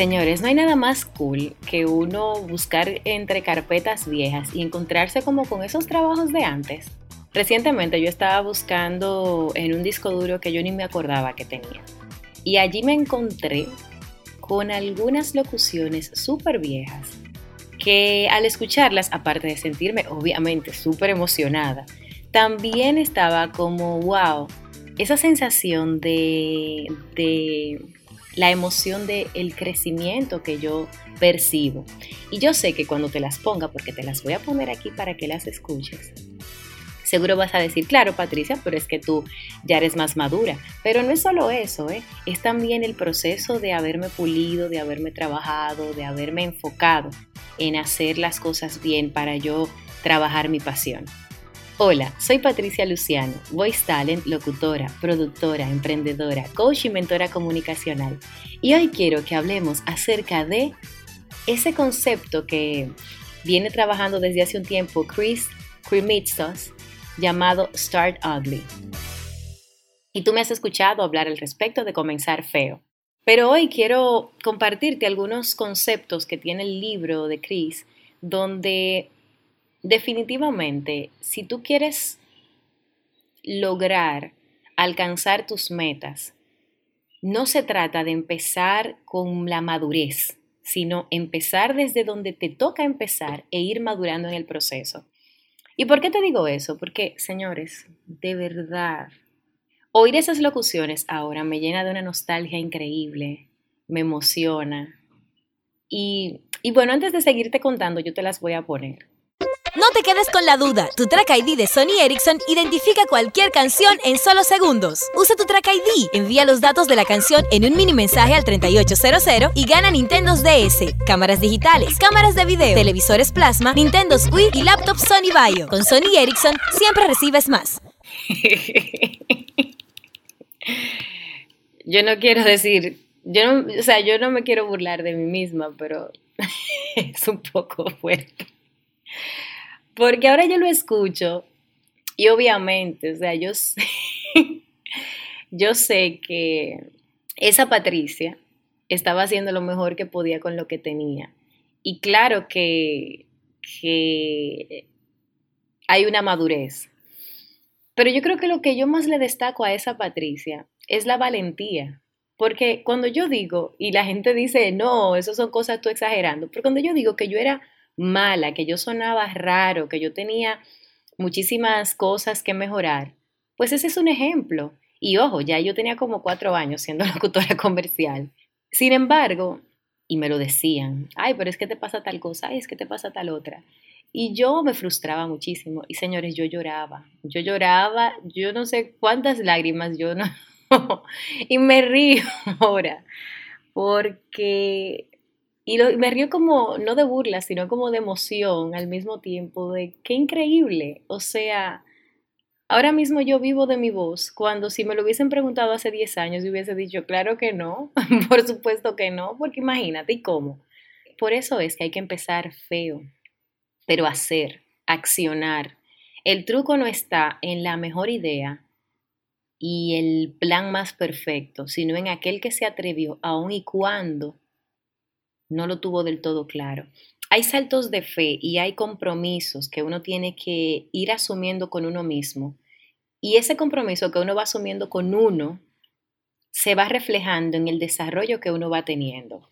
Señores, no hay nada más cool que uno buscar entre carpetas viejas y encontrarse como con esos trabajos de antes. Recientemente yo estaba buscando en un disco duro que yo ni me acordaba que tenía. Y allí me encontré con algunas locuciones súper viejas que al escucharlas, aparte de sentirme obviamente súper emocionada, también estaba como, wow, esa sensación de, de la emoción del el crecimiento que yo percibo. Y yo sé que cuando te las ponga, porque te las voy a poner aquí para que las escuches, seguro vas a decir, claro Patricia, pero es que tú ya eres más madura. Pero no es solo eso, ¿eh? es también el proceso de haberme pulido, de haberme trabajado, de haberme enfocado en hacer las cosas bien para yo trabajar mi pasión. Hola, soy Patricia Luciano, voice talent, locutora, productora, emprendedora, coach y mentora comunicacional. Y hoy quiero que hablemos acerca de ese concepto que viene trabajando desde hace un tiempo Chris Krimitsos llamado Start Ugly. Y tú me has escuchado hablar al respecto de comenzar feo. Pero hoy quiero compartirte algunos conceptos que tiene el libro de Chris donde definitivamente, si tú quieres lograr alcanzar tus metas, no se trata de empezar con la madurez, sino empezar desde donde te toca empezar e ir madurando en el proceso. ¿Y por qué te digo eso? Porque, señores, de verdad, oír esas locuciones ahora me llena de una nostalgia increíble, me emociona. Y, y bueno, antes de seguirte contando, yo te las voy a poner. No te quedes con la duda. Tu Track ID de Sony Ericsson identifica cualquier canción en solo segundos. Usa tu Track ID, envía los datos de la canción en un mini mensaje al 3800 y gana Nintendo DS, cámaras digitales, cámaras de video, televisores plasma, Nintendo Wii y laptop Sony Vaio. Con Sony Ericsson siempre recibes más. yo no quiero decir, yo no, o sea, yo no me quiero burlar de mí misma, pero es un poco fuerte. Porque ahora yo lo escucho y obviamente, o sea, yo sé, yo sé que esa Patricia estaba haciendo lo mejor que podía con lo que tenía. Y claro que, que hay una madurez. Pero yo creo que lo que yo más le destaco a esa Patricia es la valentía. Porque cuando yo digo, y la gente dice, no, eso son cosas tú exagerando, pero cuando yo digo que yo era mala, que yo sonaba raro, que yo tenía muchísimas cosas que mejorar, pues ese es un ejemplo. Y ojo, ya yo tenía como cuatro años siendo locutora comercial. Sin embargo, y me lo decían, ay, pero es que te pasa tal cosa, ay, es que te pasa tal otra. Y yo me frustraba muchísimo. Y señores, yo lloraba. Yo lloraba, yo no sé cuántas lágrimas, yo no. y me río ahora. Porque y me río como, no de burla, sino como de emoción al mismo tiempo, de qué increíble. O sea, ahora mismo yo vivo de mi voz, cuando si me lo hubiesen preguntado hace 10 años, yo hubiese dicho, claro que no, por supuesto que no, porque imagínate, ¿y cómo? Por eso es que hay que empezar feo, pero hacer, accionar. El truco no está en la mejor idea y el plan más perfecto, sino en aquel que se atrevió, aun y cuando no lo tuvo del todo claro. Hay saltos de fe y hay compromisos que uno tiene que ir asumiendo con uno mismo. Y ese compromiso que uno va asumiendo con uno se va reflejando en el desarrollo que uno va teniendo.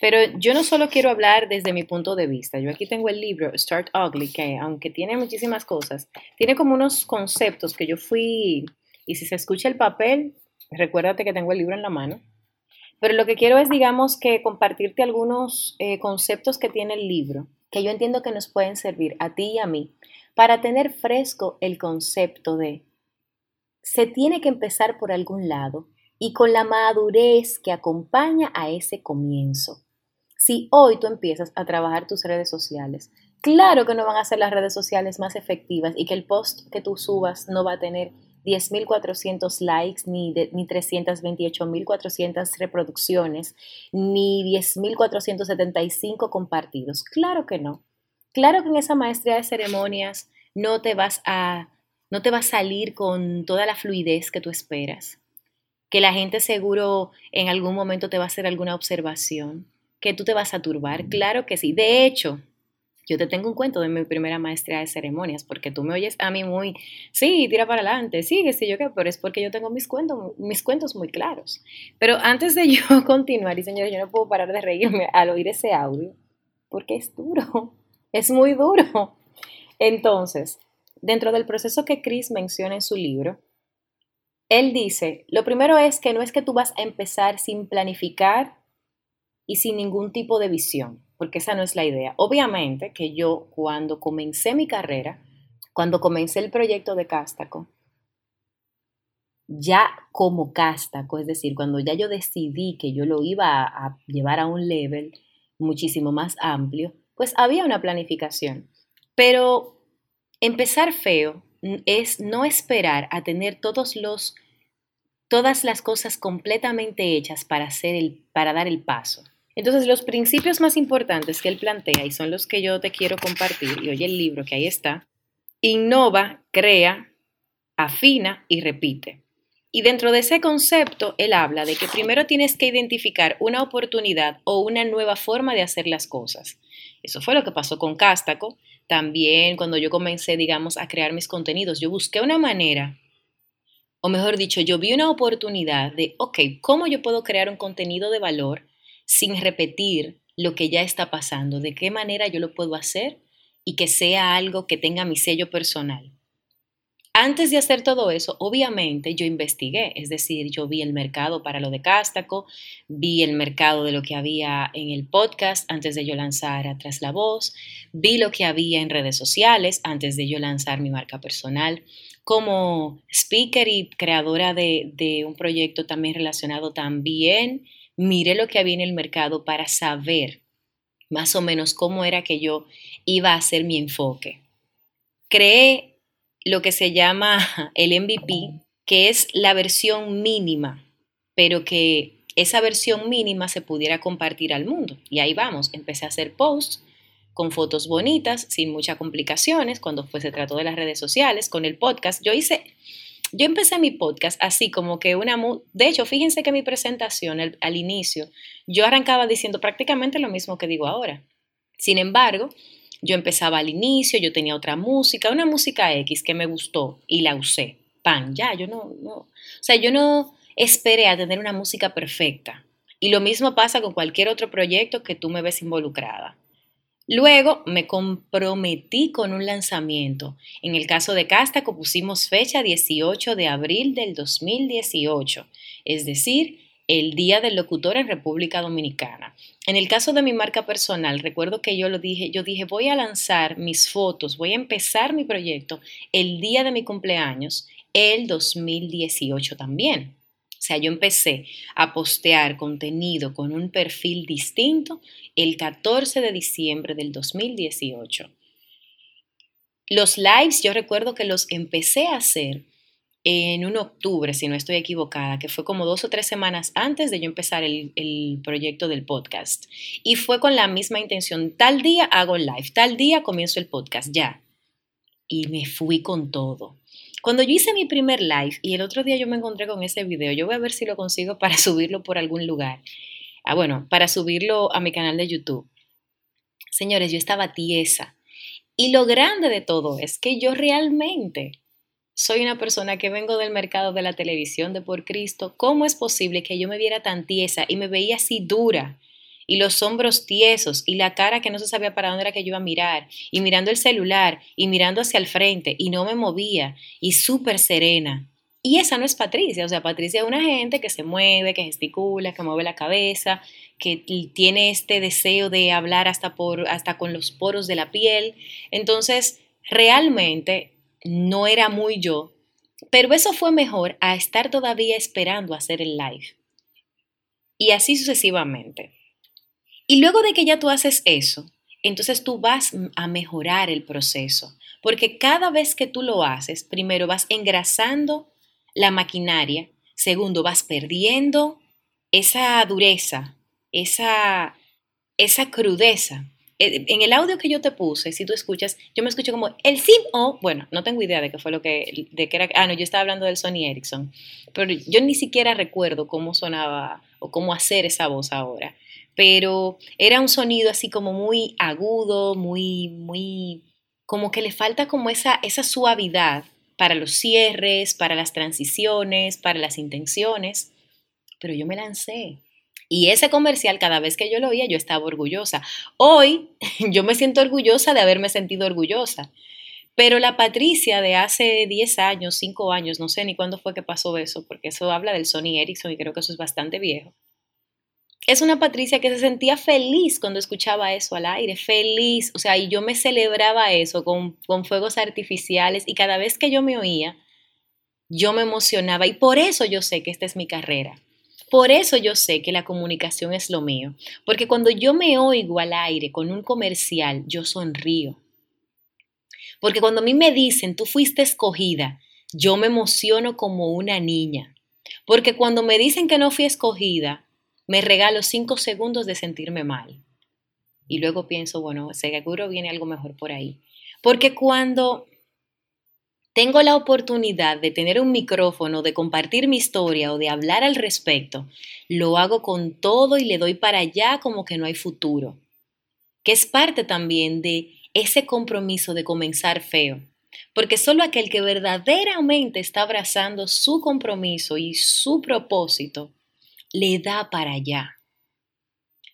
Pero yo no solo quiero hablar desde mi punto de vista. Yo aquí tengo el libro Start Ugly, que aunque tiene muchísimas cosas, tiene como unos conceptos que yo fui, y si se escucha el papel, recuérdate que tengo el libro en la mano, pero lo que quiero es, digamos, que compartirte algunos eh, conceptos que tiene el libro, que yo entiendo que nos pueden servir a ti y a mí, para tener fresco el concepto de se tiene que empezar por algún lado y con la madurez que acompaña a ese comienzo. Si hoy tú empiezas a trabajar tus redes sociales, claro que no van a ser las redes sociales más efectivas y que el post que tú subas no va a tener 10.400 likes, ni, ni 328.400 reproducciones, ni 10.475 compartidos. Claro que no. Claro que en esa maestría de ceremonias no te vas a no te va a salir con toda la fluidez que tú esperas. Que la gente seguro en algún momento te va a hacer alguna observación. que tú te vas a turbar. Claro que sí. De hecho, yo te tengo un cuento de mi primera maestría de ceremonias, porque tú me oyes a mí muy, sí, tira para adelante, sigue, sí, yo qué, pero es porque yo tengo mis cuentos, mis cuentos muy claros. Pero antes de yo continuar, y señores, yo no puedo parar de reírme al oír ese audio, porque es duro, es muy duro. Entonces, dentro del proceso que Chris menciona en su libro, él dice, lo primero es que no es que tú vas a empezar sin planificar y sin ningún tipo de visión porque esa no es la idea. Obviamente que yo cuando comencé mi carrera, cuando comencé el proyecto de Cástaco, ya como Cástaco, es decir, cuando ya yo decidí que yo lo iba a, llevar a un level muchísimo más amplio, pues había una planificación. Pero empezar feo es no esperar a tener todos los todas las cosas completamente hechas para hacer el para dar el paso. Entonces, los principios más importantes que él plantea y son los que yo te quiero compartir, y oye el libro que ahí está, innova, crea, afina y repite. Y dentro de ese concepto, él habla de que primero tienes que identificar una oportunidad o una nueva forma de hacer las cosas. Eso fue lo que pasó con Cástaco. También cuando yo comencé, digamos, a crear mis contenidos, yo busqué una manera, o mejor dicho, yo vi una oportunidad de, ok, ¿cómo yo puedo crear un contenido de valor sin repetir lo que ya está pasando, de qué manera yo lo puedo hacer y que sea algo que tenga mi sello personal. Antes de hacer todo eso, obviamente yo investigué, es decir, yo vi el mercado para lo de Cástaco, vi el mercado de lo que había en el podcast antes de yo lanzar Atrás la Voz, vi lo que había en redes sociales antes de yo lanzar mi marca personal. Como speaker y creadora de, de un proyecto también relacionado también miré lo que había en el mercado para saber más o menos cómo era que yo iba a hacer mi enfoque. Creé lo que se llama el MVP, que es la versión mínima, pero que esa versión mínima se pudiera compartir al mundo. Y ahí vamos, empecé a hacer posts con fotos bonitas, sin muchas complicaciones, cuando fue, se trató de las redes sociales, con el podcast. Yo hice yo empecé mi podcast así como que una... De hecho, fíjense que mi presentación al, inicio, yo arrancaba diciendo prácticamente lo mismo que digo ahora. Sin embargo, yo empezaba al inicio, yo tenía otra música, una música X que me gustó y la usé. Pan, ya, yo no, no. O sea, yo no esperé a tener una música perfecta. Y lo mismo pasa con cualquier otro proyecto que tú me ves involucrada. Luego me comprometí con un lanzamiento. En el caso de Castaco pusimos fecha 18 de abril del 2018, es decir, el Día del Locutor en República Dominicana. En el caso de mi marca personal, recuerdo que yo lo dije, yo dije, voy a lanzar mis fotos, voy a empezar mi proyecto el día de mi cumpleaños, el 2018 también. O sea, yo empecé a postear contenido con un perfil distinto el 14 de diciembre del 2018. Los lives yo recuerdo que los empecé a hacer en un octubre, si no estoy equivocada, que fue como dos o tres semanas antes de yo empezar el, el, proyecto del podcast. Y fue con la misma intención, tal día hago live, tal día comienzo el podcast, ya. Y me fui con todo. Cuando yo hice mi primer live y el otro día yo me encontré con ese video, yo voy a ver si lo consigo para subirlo por algún lugar. Ah, bueno, para subirlo a mi canal de YouTube. Señores, yo estaba tiesa. Y lo grande de todo es que yo realmente soy una persona que vengo del mercado de la televisión de por Cristo. ¿Cómo es posible que yo me viera tan tiesa y me veía así dura? Y los hombros tiesos y la cara que no se sabía para dónde era que yo iba a mirar y mirando el celular y mirando hacia el frente y no me movía y súper serena. Y esa no es Patricia, o sea, Patricia es una gente que se mueve, que gesticula, que mueve la cabeza, que tiene este deseo de hablar hasta, por, hasta con los poros de la piel. Entonces, realmente no era muy yo, pero eso fue mejor a estar todavía esperando hacer el live. Y así sucesivamente. Y luego de que ya tú haces eso, entonces tú vas a mejorar el proceso, porque cada vez que tú lo haces, primero vas engrasando la maquinaria, segundo vas perdiendo esa dureza, esa, esa crudeza. Eh, en el audio que yo te puse, si tú escuchas, yo me escucho como el sim o, bueno, no tengo idea de qué fue lo que, de qué era, ah, no, yo estaba hablando del Sony Ericsson, pero yo ni siquiera recuerdo cómo sonaba o cómo hacer esa voz ahora, pero era un sonido así como muy agudo, muy, muy, como que le falta como esa, esa suavidad para los cierres, para las transiciones, para las intenciones, pero yo me lancé y ese comercial, cada vez que yo lo oía, yo estaba orgullosa. Hoy yo me siento orgullosa de haberme sentido orgullosa. Pero la Patricia de hace 10 años, 5 años, no sé ni cuándo fue que pasó eso, porque eso habla del Sony Ericsson y creo que eso es bastante viejo. Es una Patricia que se sentía feliz cuando escuchaba eso al aire, feliz, o sea, y yo me celebraba eso con, con fuegos artificiales y cada vez que yo me oía, yo me emocionaba y por eso yo sé que esta es mi carrera, por eso yo sé que la comunicación es lo mío, porque cuando yo me oigo al aire con un comercial, yo sonrío. Porque cuando a mí me dicen, tú fuiste escogida, yo me emociono como una niña. Porque cuando me dicen que no fui escogida, me regalo cinco segundos de sentirme mal. Y luego pienso, bueno, seguro viene algo mejor por ahí. Porque cuando tengo la oportunidad de tener un micrófono, de compartir mi historia o de hablar al respecto, lo hago con todo y le doy para allá como que no hay futuro, que es parte también de ese compromiso de comenzar feo, porque solo aquel que verdaderamente está abrazando su compromiso y su propósito, le da para allá.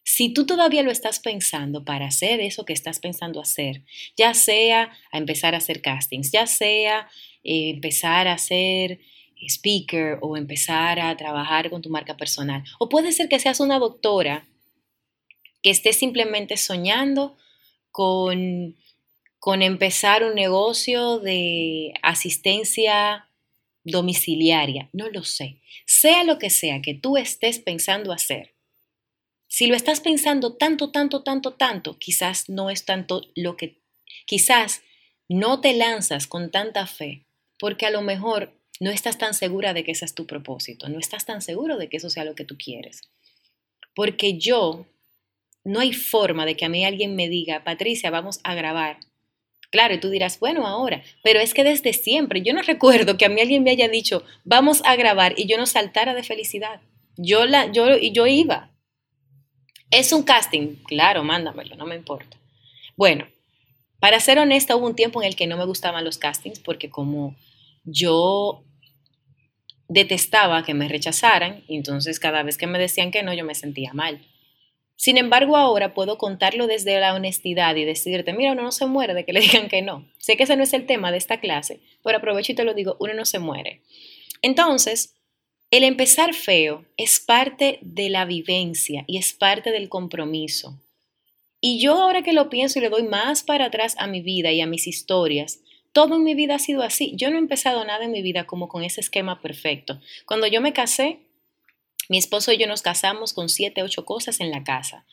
Si tú todavía lo estás pensando para hacer eso que estás pensando hacer, ya sea a empezar a hacer castings, ya sea eh, empezar a ser speaker o empezar a trabajar con tu marca personal, o puede ser que seas una doctora que esté simplemente soñando con, con empezar un negocio de asistencia domiciliaria, no lo sé. Sea lo que sea que tú estés pensando hacer, si lo estás pensando tanto, tanto, tanto, tanto, quizás no es tanto lo que, quizás no te lanzas con tanta fe, porque a lo mejor no estás tan segura de que ese es tu propósito, no estás tan seguro de que eso sea lo que tú quieres. Porque yo, no hay forma de que a mí alguien me diga, Patricia, vamos a grabar. Claro, y tú dirás, bueno, ahora, pero es que desde siempre, yo no recuerdo que a mí alguien me haya dicho, vamos a grabar y yo no saltara de felicidad. Yo, la, yo, yo iba, ¿Es un casting? Claro, mándamelo, no me importa. Bueno, para ser honesta, hubo un tiempo en el que no me gustaban los castings porque como yo detestaba que me rechazaran, entonces cada vez que me decían que no, yo me sentía mal. Sin embargo, ahora puedo contarlo desde la honestidad y decirte, mira, uno no se muere de que le digan que no. Sé que ese no es el tema de esta clase, pero aprovecho y te lo digo, uno no se muere. Entonces, el empezar feo es parte de la vivencia y es parte del compromiso. Y yo ahora que lo pienso y le doy más para atrás a mi vida y a mis historias, todo en mi vida ha sido así. Yo no he empezado nada en mi vida como con ese esquema perfecto. Cuando yo me casé, mi esposo y yo nos casamos con siete, ocho cosas en la casa.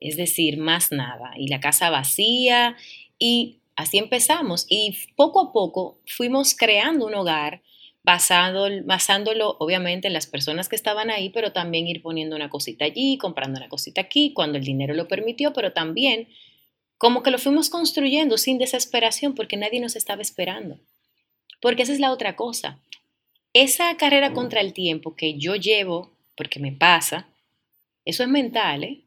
Es decir, más nada. Y la casa vacía. Y así empezamos. Y poco a poco fuimos creando un hogar basado, basándolo obviamente en las personas que estaban ahí, pero también ir poniendo una cosita allí, comprando una cosita aquí, cuando el dinero lo permitió, pero también como que lo fuimos construyendo sin desesperación porque nadie nos estaba esperando. Porque esa es la otra cosa. Esa carrera contra el tiempo que yo llevo, porque me pasa, eso es mental, ¿eh?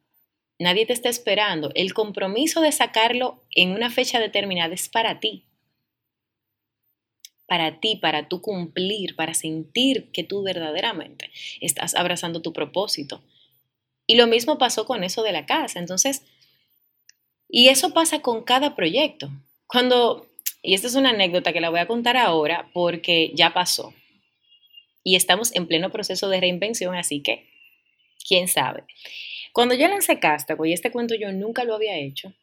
Nadie te está esperando. El compromiso de sacarlo en una fecha determinada es para ti para ti, para tú cumplir, para sentir que tú verdaderamente estás abrazando tu propósito. Y lo mismo pasó con eso de la casa. Entonces, y eso pasa con cada proyecto. Cuando, y esta es una anécdota que la voy a contar ahora porque ya pasó. Y estamos en pleno proceso de reinvención, así que, quién sabe. Cuando yo lancé Castaco, y este cuento yo nunca lo había hecho,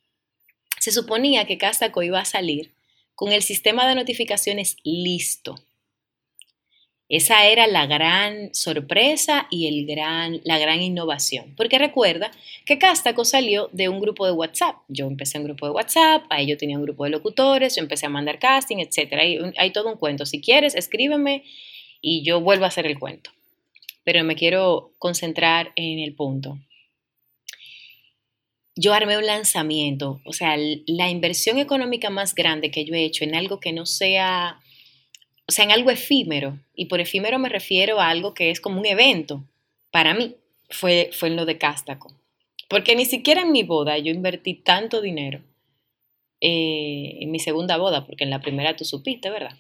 se suponía que Castaco iba a salir con el sistema de notificaciones listo. Esa era la gran sorpresa y el gran, la gran innovación. Porque recuerda que Castaco salió de un grupo de WhatsApp. Yo empecé un grupo de WhatsApp, ahí yo tenía un grupo de locutores, yo empecé a mandar casting, etc. Hay, hay todo un cuento. Si quieres, escríbeme y yo vuelvo a hacer el cuento. Pero me quiero concentrar en el punto. yo armé un lanzamiento, o sea, la inversión económica más grande que yo he hecho en algo que no sea, o sea, en algo efímero, y por efímero me refiero a algo que es como un evento, para mí, fue, fue en lo de Cástaco. Porque ni siquiera en mi boda yo invertí tanto dinero, eh, en mi segunda boda, porque en la primera tú supiste, ¿verdad?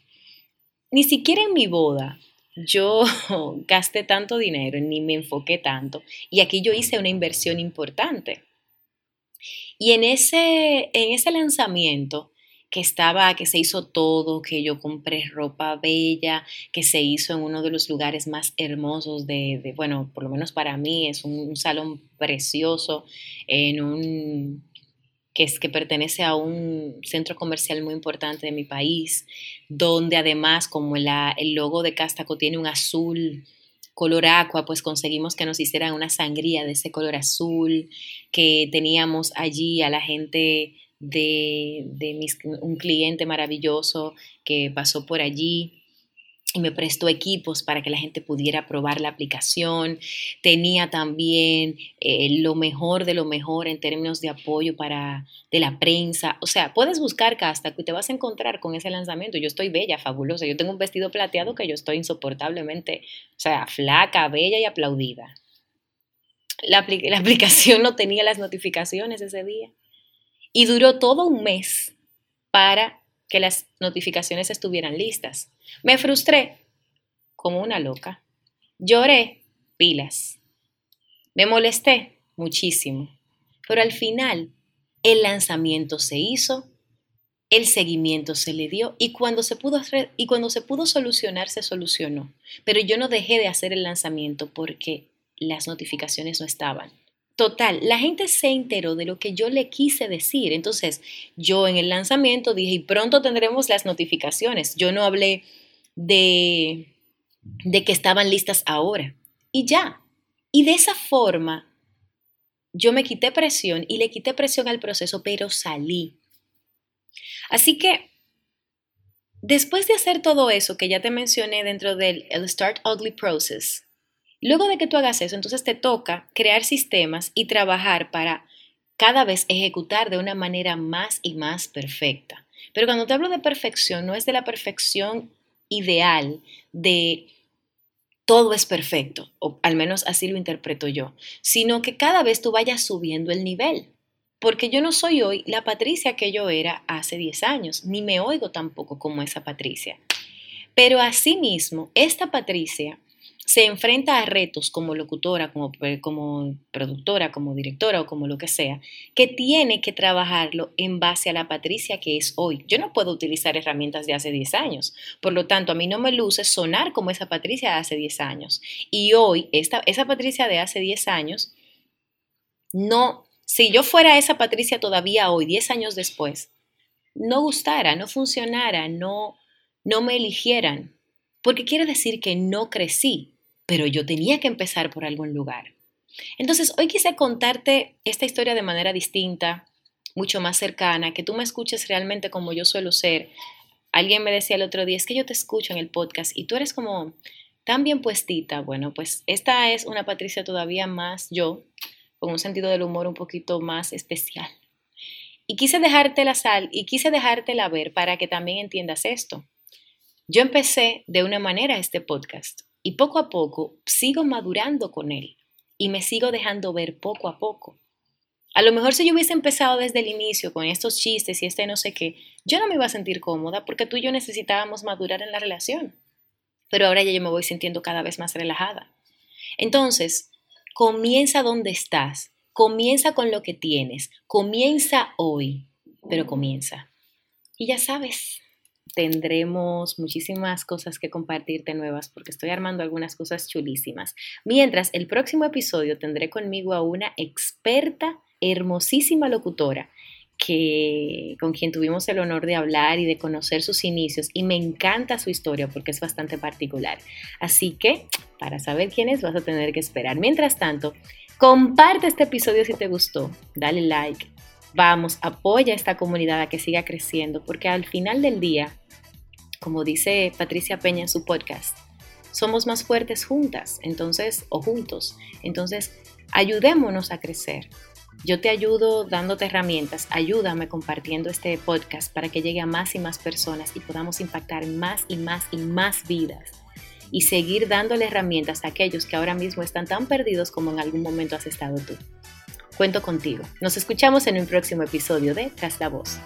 Ni siquiera en mi boda yo gasté tanto dinero, ni me enfoqué tanto, y aquí yo hice una inversión importante. Y en ese, en ese lanzamiento que estaba, que se hizo todo, que yo compré ropa bella, que se hizo en uno de los lugares más hermosos de, bueno, por lo menos para mí es un, salón precioso, en un que es que pertenece a un centro comercial muy importante de mi país, donde además como el logo de Cástaco tiene un azul color aqua, pues conseguimos que nos hicieran una sangría de ese color azul, que teníamos allí a la gente de, un cliente maravilloso que pasó por allí y me prestó equipos para que la gente pudiera probar la aplicación. Tenía también eh, lo mejor de lo mejor en términos de apoyo para de la prensa. O sea, puedes buscar Castaco y te vas a encontrar con ese lanzamiento. Yo estoy bella, fabulosa. Yo tengo un vestido plateado que yo estoy insoportablemente, o sea, flaca, bella y aplaudida. La, la aplicación no tenía las notificaciones ese día. Y duró todo un mes para que las notificaciones estuvieran listas. Me frustré como una loca. Lloré pilas. Me molesté muchísimo. Pero al final el lanzamiento se hizo, el seguimiento se le dio y cuando se pudo y cuando se pudo solucionar se solucionó. Pero yo no dejé de hacer el lanzamiento porque las notificaciones no estaban. Total, la gente se enteró de lo que yo le quise decir. Entonces, yo en el lanzamiento dije, y pronto tendremos las notificaciones. Yo no hablé de, de que estaban listas ahora. Y ya. Y de esa forma, yo me quité presión y le quité presión al proceso, pero salí. Así que, después de hacer todo eso que ya te mencioné dentro del Start Ugly Process, Luego de que tú hagas eso, entonces te toca crear sistemas y trabajar para cada vez ejecutar de una manera más y más perfecta. Pero cuando te hablo de perfección, no es de la perfección ideal, de todo es perfecto, o al menos así lo interpreto yo, sino que cada vez tú vayas subiendo el nivel. Porque yo no soy hoy la Patricia que yo era hace 10 años, ni me oigo tampoco como esa Patricia. Pero asimismo, esta Patricia se enfrenta a retos como locutora, como, como productora, como directora o como lo que sea, que tiene que trabajarlo en base a la Patricia que es hoy. Yo no puedo utilizar herramientas de hace 10 años, por lo tanto a mí no me luce sonar como esa Patricia de hace 10 años. Y hoy, esta, esa Patricia de hace 10 años, no, si yo fuera esa Patricia todavía hoy, 10 años después, no gustara, no funcionara, no, no me eligieran, porque quiere decir que no crecí, pero yo tenía que empezar por algún lugar. Entonces, hoy quise contarte esta historia de manera distinta, mucho más cercana, que tú me escuches realmente como yo suelo ser. Alguien me decía el otro día, es que yo te escucho en el podcast y tú eres como tan bien puestita. Bueno, pues esta es una Patricia todavía más yo, con un sentido del humor un poquito más especial. Y quise dejarte la sal y quise dejártela ver para que también entiendas esto. Yo empecé de una manera este podcast y poco a poco sigo madurando con él y me sigo dejando ver poco a poco. A lo mejor si yo hubiese empezado desde el inicio con estos chistes y este no sé qué, yo no me iba a sentir cómoda porque tú y yo necesitábamos madurar en la relación. Pero ahora ya yo me voy sintiendo cada vez más relajada. Entonces, comienza donde estás, comienza con lo que tienes, comienza hoy, pero comienza. Y ya sabes, tendremos muchísimas cosas que compartirte nuevas porque estoy armando algunas cosas chulísimas. Mientras el próximo episodio tendré conmigo a una experta, hermosísima locutora que con quien tuvimos el honor de hablar y de conocer sus inicios y me encanta su historia porque es bastante particular. Así que para saber quién es vas a tener que esperar. Mientras tanto, comparte este episodio si te gustó, dale like, vamos, apoya a esta comunidad a que siga creciendo, porque al final del día, como dice Patricia Peña en su podcast, somos más fuertes juntas, entonces, o juntos. Entonces, ayudémonos a crecer. Yo te ayudo dándote herramientas, ayúdame compartiendo este podcast para que llegue a más y más personas y podamos impactar más y más y más vidas y seguir dándole herramientas a aquellos que ahora mismo están tan perdidos como en algún momento has estado tú. Cuento contigo. Nos escuchamos en un próximo episodio de Tras la Voz.